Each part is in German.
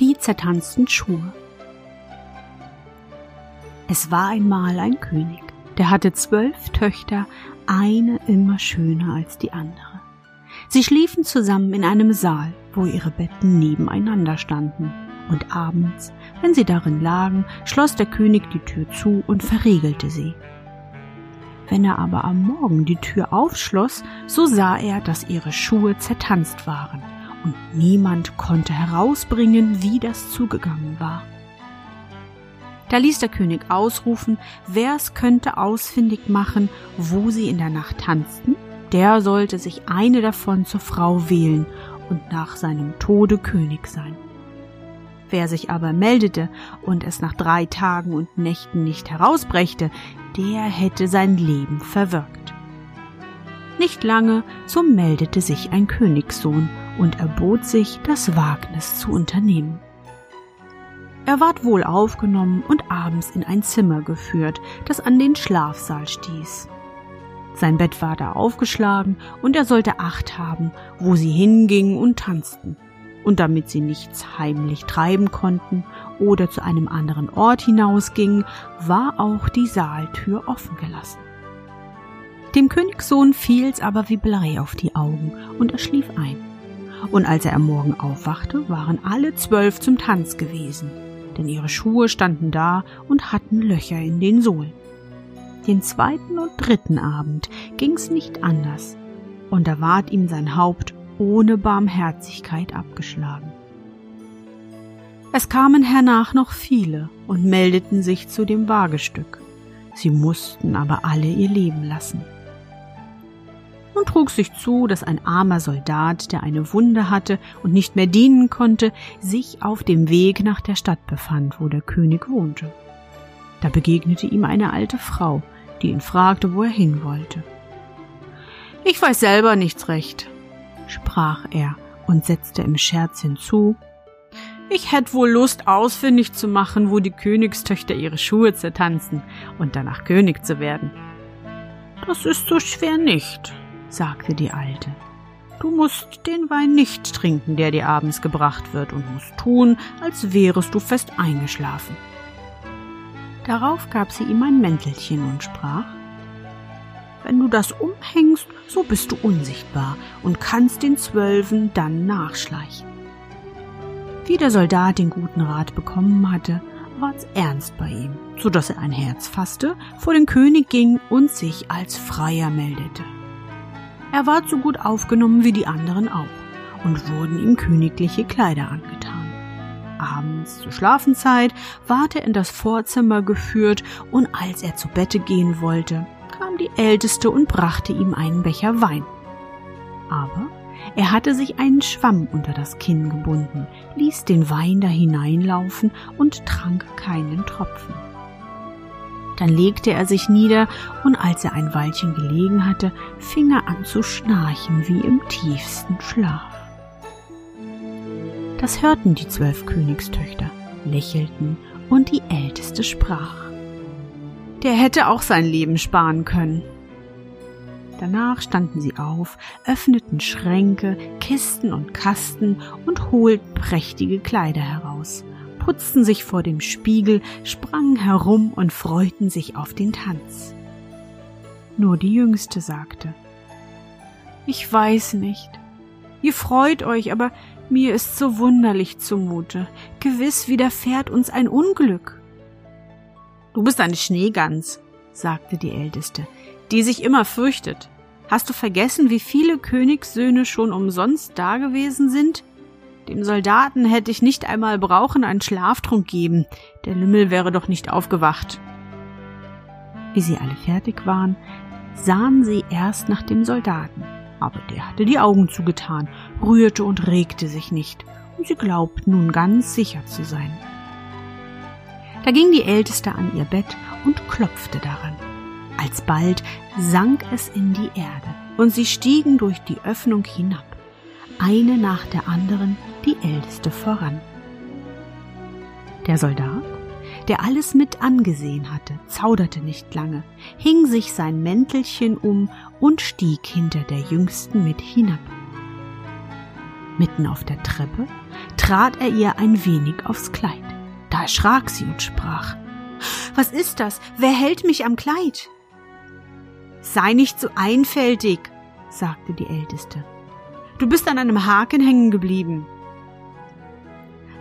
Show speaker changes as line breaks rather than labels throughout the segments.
Die zertanzten Schuhe. Es war einmal ein König, der hatte zwölf Töchter, eine immer schöner als die andere. Sie schliefen zusammen in einem Saal, wo ihre Betten nebeneinander standen, und abends, wenn sie darin lagen, schloss der König die Tür zu und verriegelte sie. Wenn er aber am Morgen die Tür aufschloss, so sah er, dass ihre Schuhe zertanzt waren und niemand konnte herausbringen, wie das zugegangen war. Da ließ der König ausrufen, wer es könnte ausfindig machen, wo sie in der Nacht tanzten, der sollte sich eine davon zur Frau wählen und nach seinem Tode König sein. Wer sich aber meldete und es nach drei Tagen und Nächten nicht herausbrächte, der hätte sein Leben verwirkt. Nicht lange, so meldete sich ein Königssohn und erbot sich, das Wagnis zu unternehmen. Er ward wohl aufgenommen und abends in ein Zimmer geführt, das an den Schlafsaal stieß. Sein Bett war da aufgeschlagen und er sollte Acht haben, wo sie hingingen und tanzten. Und damit sie nichts heimlich treiben konnten oder zu einem anderen Ort hinausgingen, war auch die Saaltür offen gelassen. Dem Königssohn fiel's aber wie Blei auf die Augen und er schlief ein und als er am Morgen aufwachte, waren alle zwölf zum Tanz gewesen, denn ihre Schuhe standen da und hatten Löcher in den Sohlen. Den zweiten und dritten Abend ging's nicht anders, und da ward ihm sein Haupt ohne Barmherzigkeit abgeschlagen. Es kamen hernach noch viele und meldeten sich zu dem Wagestück. Sie mussten aber alle ihr Leben lassen trug sich zu, dass ein armer Soldat, der eine Wunde hatte und nicht mehr dienen konnte, sich auf dem Weg nach der Stadt befand, wo der König wohnte. Da begegnete ihm eine alte Frau, die ihn fragte, wo er hin wollte. Ich weiß selber nichts recht, sprach er und setzte im Scherz hinzu, ich hätte wohl Lust, ausfindig zu machen, wo die Königstöchter ihre Schuhe zertanzen und danach König zu werden. Das ist so schwer nicht, sagte die Alte. Du musst den Wein nicht trinken, der dir abends gebracht wird, und musst tun, als wärest du fest eingeschlafen. Darauf gab sie ihm ein Mäntelchen und sprach Wenn du das umhängst, so bist du unsichtbar und kannst den Zwölfen dann nachschleichen. Wie der Soldat den guten Rat bekommen hatte, ward's ernst bei ihm, so dass er ein Herz fasste, vor den König ging und sich als Freier meldete. Er war so gut aufgenommen wie die anderen auch und wurden ihm königliche Kleider angetan. Abends zur Schlafenzeit ward er in das Vorzimmer geführt und als er zu Bette gehen wollte, kam die Älteste und brachte ihm einen Becher Wein. Aber er hatte sich einen Schwamm unter das Kinn gebunden, ließ den Wein da hineinlaufen und trank keinen Tropfen. Dann legte er sich nieder, und als er ein Weilchen gelegen hatte, fing er an zu schnarchen wie im tiefsten Schlaf. Das hörten die zwölf Königstöchter, lächelten, und die älteste sprach. Der hätte auch sein Leben sparen können. Danach standen sie auf, öffneten Schränke, Kisten und Kasten und holten prächtige Kleider heraus putzten sich vor dem Spiegel, sprangen herum und freuten sich auf den Tanz. Nur die Jüngste sagte, Ich weiß nicht. Ihr freut euch, aber Mir ist so wunderlich zumute. Gewiss widerfährt uns ein Unglück. Du bist eine Schneegans, sagte die Älteste, die sich immer fürchtet. Hast du vergessen, wie viele Königssöhne schon umsonst dagewesen sind? Dem Soldaten hätte ich nicht einmal brauchen einen Schlaftrunk geben. Der Lümmel wäre doch nicht aufgewacht. Wie sie alle fertig waren, sahen sie erst nach dem Soldaten. Aber der hatte die Augen zugetan, rührte und regte sich nicht, und sie glaubten nun ganz sicher zu sein. Da ging die Älteste an ihr Bett und klopfte daran. Alsbald sank es in die Erde, und sie stiegen durch die Öffnung hinab, eine nach der anderen, die Älteste voran. Der Soldat, der alles mit angesehen hatte, zauderte nicht lange, hing sich sein Mäntelchen um und stieg hinter der Jüngsten mit hinab. Mitten auf der Treppe trat er ihr ein wenig aufs Kleid. Da erschrak sie und sprach Was ist das? Wer hält mich am Kleid? Sei nicht so einfältig, sagte die Älteste. Du bist an einem Haken hängen geblieben.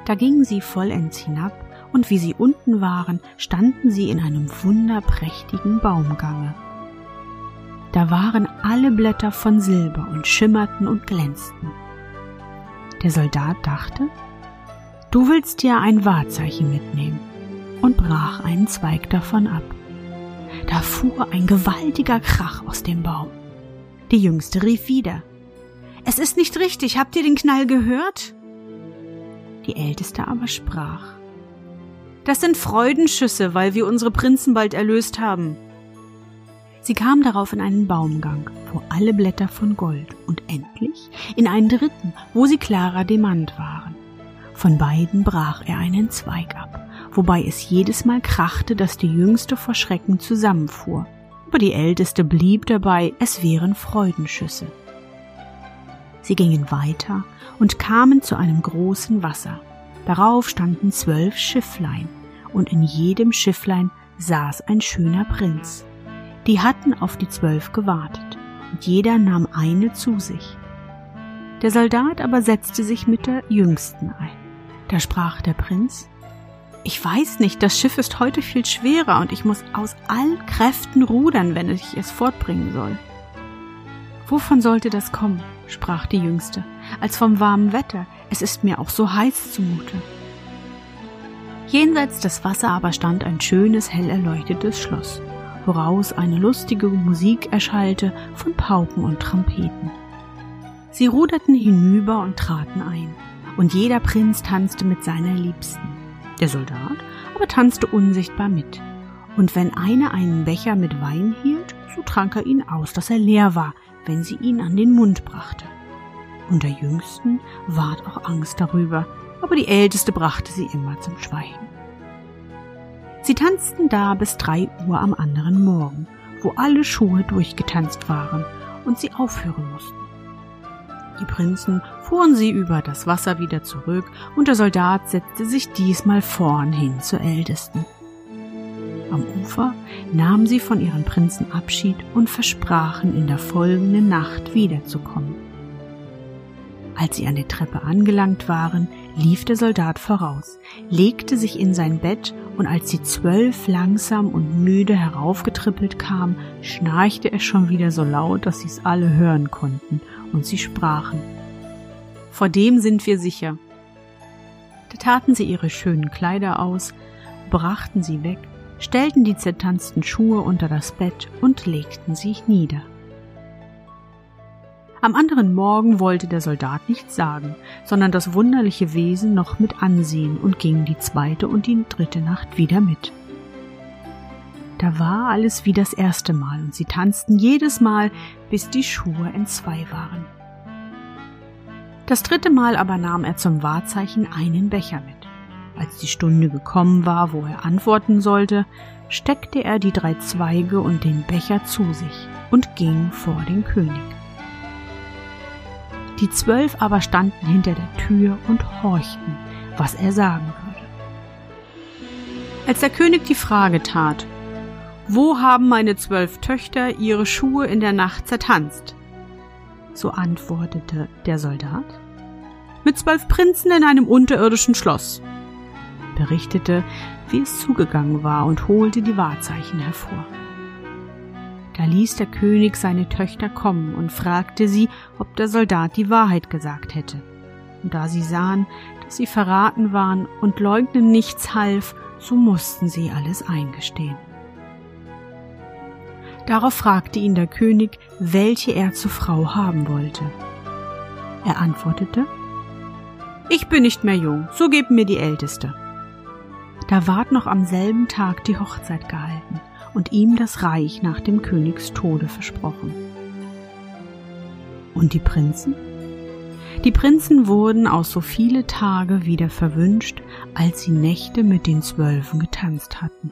Da gingen sie vollends hinab, und wie sie unten waren, standen sie in einem wunderprächtigen Baumgange. Da waren alle Blätter von Silber und schimmerten und glänzten. Der Soldat dachte, du willst dir ein Wahrzeichen mitnehmen, und brach einen Zweig davon ab. Da fuhr ein gewaltiger Krach aus dem Baum. Die Jüngste rief wieder. Es ist nicht richtig, habt ihr den Knall gehört? Die Älteste aber sprach. Das sind Freudenschüsse, weil wir unsere Prinzen bald erlöst haben. Sie kam darauf in einen Baumgang, wo alle Blätter von Gold und endlich in einen dritten, wo sie klarer Demant waren. Von beiden brach er einen Zweig ab, wobei es jedes Mal krachte, dass die Jüngste vor Schrecken zusammenfuhr. Aber die Älteste blieb dabei, es wären Freudenschüsse. Sie gingen weiter und kamen zu einem großen Wasser. Darauf standen zwölf Schifflein, und in jedem Schifflein saß ein schöner Prinz. Die hatten auf die zwölf gewartet, und jeder nahm eine zu sich. Der Soldat aber setzte sich mit der jüngsten ein. Da sprach der Prinz Ich weiß nicht, das Schiff ist heute viel schwerer, und ich muss aus allen Kräften rudern, wenn ich es fortbringen soll. Wovon sollte das kommen? sprach die Jüngste, als vom warmen Wetter, es ist mir auch so heiß zumute. Jenseits des Wassers aber stand ein schönes, hell erleuchtetes Schloss, woraus eine lustige Musik erschallte von Pauken und Trompeten. Sie ruderten hinüber und traten ein, und jeder Prinz tanzte mit seiner Liebsten. Der Soldat aber tanzte unsichtbar mit, und wenn einer einen Becher mit Wein hielt, so trank er ihn aus, dass er leer war, wenn sie ihn an den Mund brachte und der Jüngsten ward auch Angst darüber, aber die Älteste brachte sie immer zum Schweigen. Sie tanzten da bis drei Uhr am anderen Morgen, wo alle Schuhe durchgetanzt waren und sie aufhören mussten. Die Prinzen fuhren sie über das Wasser wieder zurück und der Soldat setzte sich diesmal vorn hin zur Ältesten. Am Ufer nahmen sie von ihren Prinzen Abschied und versprachen in der folgenden Nacht wiederzukommen. Als sie an der Treppe angelangt waren, lief der Soldat voraus, legte sich in sein Bett und als die zwölf langsam und müde heraufgetrippelt kamen, schnarchte er schon wieder so laut, dass sie es alle hören konnten, und sie sprachen. Vor dem sind wir sicher. Da taten sie ihre schönen Kleider aus, brachten sie weg, stellten die zertanzten Schuhe unter das Bett und legten sich nieder. Am anderen Morgen wollte der Soldat nichts sagen, sondern das wunderliche Wesen noch mit ansehen und ging die zweite und die dritte Nacht wieder mit. Da war alles wie das erste Mal und sie tanzten jedes Mal, bis die Schuhe entzwei waren. Das dritte Mal aber nahm er zum Wahrzeichen einen Becher mit. Als die Stunde gekommen war, wo er antworten sollte, steckte er die drei Zweige und den Becher zu sich und ging vor den König. Die zwölf aber standen hinter der Tür und horchten, was er sagen würde. Als der König die Frage tat, wo haben meine zwölf Töchter ihre Schuhe in der Nacht zertanzt? So antwortete der Soldat, mit zwölf Prinzen in einem unterirdischen Schloss, berichtete, wie es zugegangen war und holte die Wahrzeichen hervor. Da ließ der König seine Töchter kommen und fragte sie, ob der Soldat die Wahrheit gesagt hätte. Und da sie sahen, dass sie verraten waren und leugnen nichts half, so mussten sie alles eingestehen. Darauf fragte ihn der König, welche er zur Frau haben wollte. Er antwortete, Ich bin nicht mehr jung, so gebt mir die Älteste. Da ward noch am selben Tag die Hochzeit gehalten und ihm das Reich nach dem Königs Tode versprochen. Und die Prinzen? Die Prinzen wurden aus so viele Tage wieder verwünscht, als sie Nächte mit den Zwölfen getanzt hatten.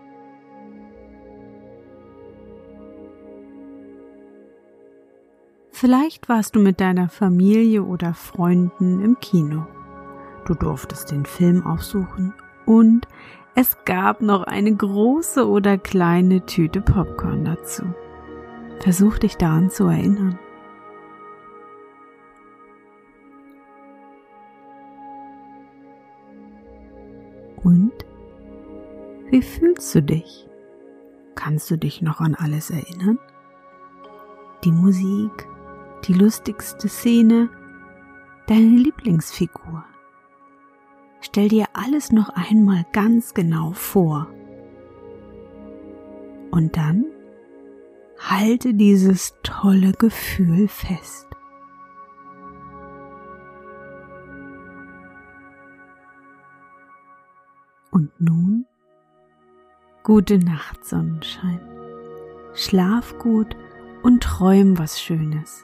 Vielleicht warst du mit deiner Familie oder Freunden im Kino. Du durftest den Film aufsuchen und es gab noch eine große oder kleine Tüte Popcorn dazu. Versuch dich daran zu erinnern. Und wie fühlst du dich? Kannst du dich noch an alles erinnern? Die Musik, die lustigste Szene, deine Lieblingsfigur. Stell dir alles noch einmal ganz genau vor. Und dann halte dieses tolle Gefühl fest. Und nun gute Nacht, Sonnenschein. Schlaf gut und träum was Schönes.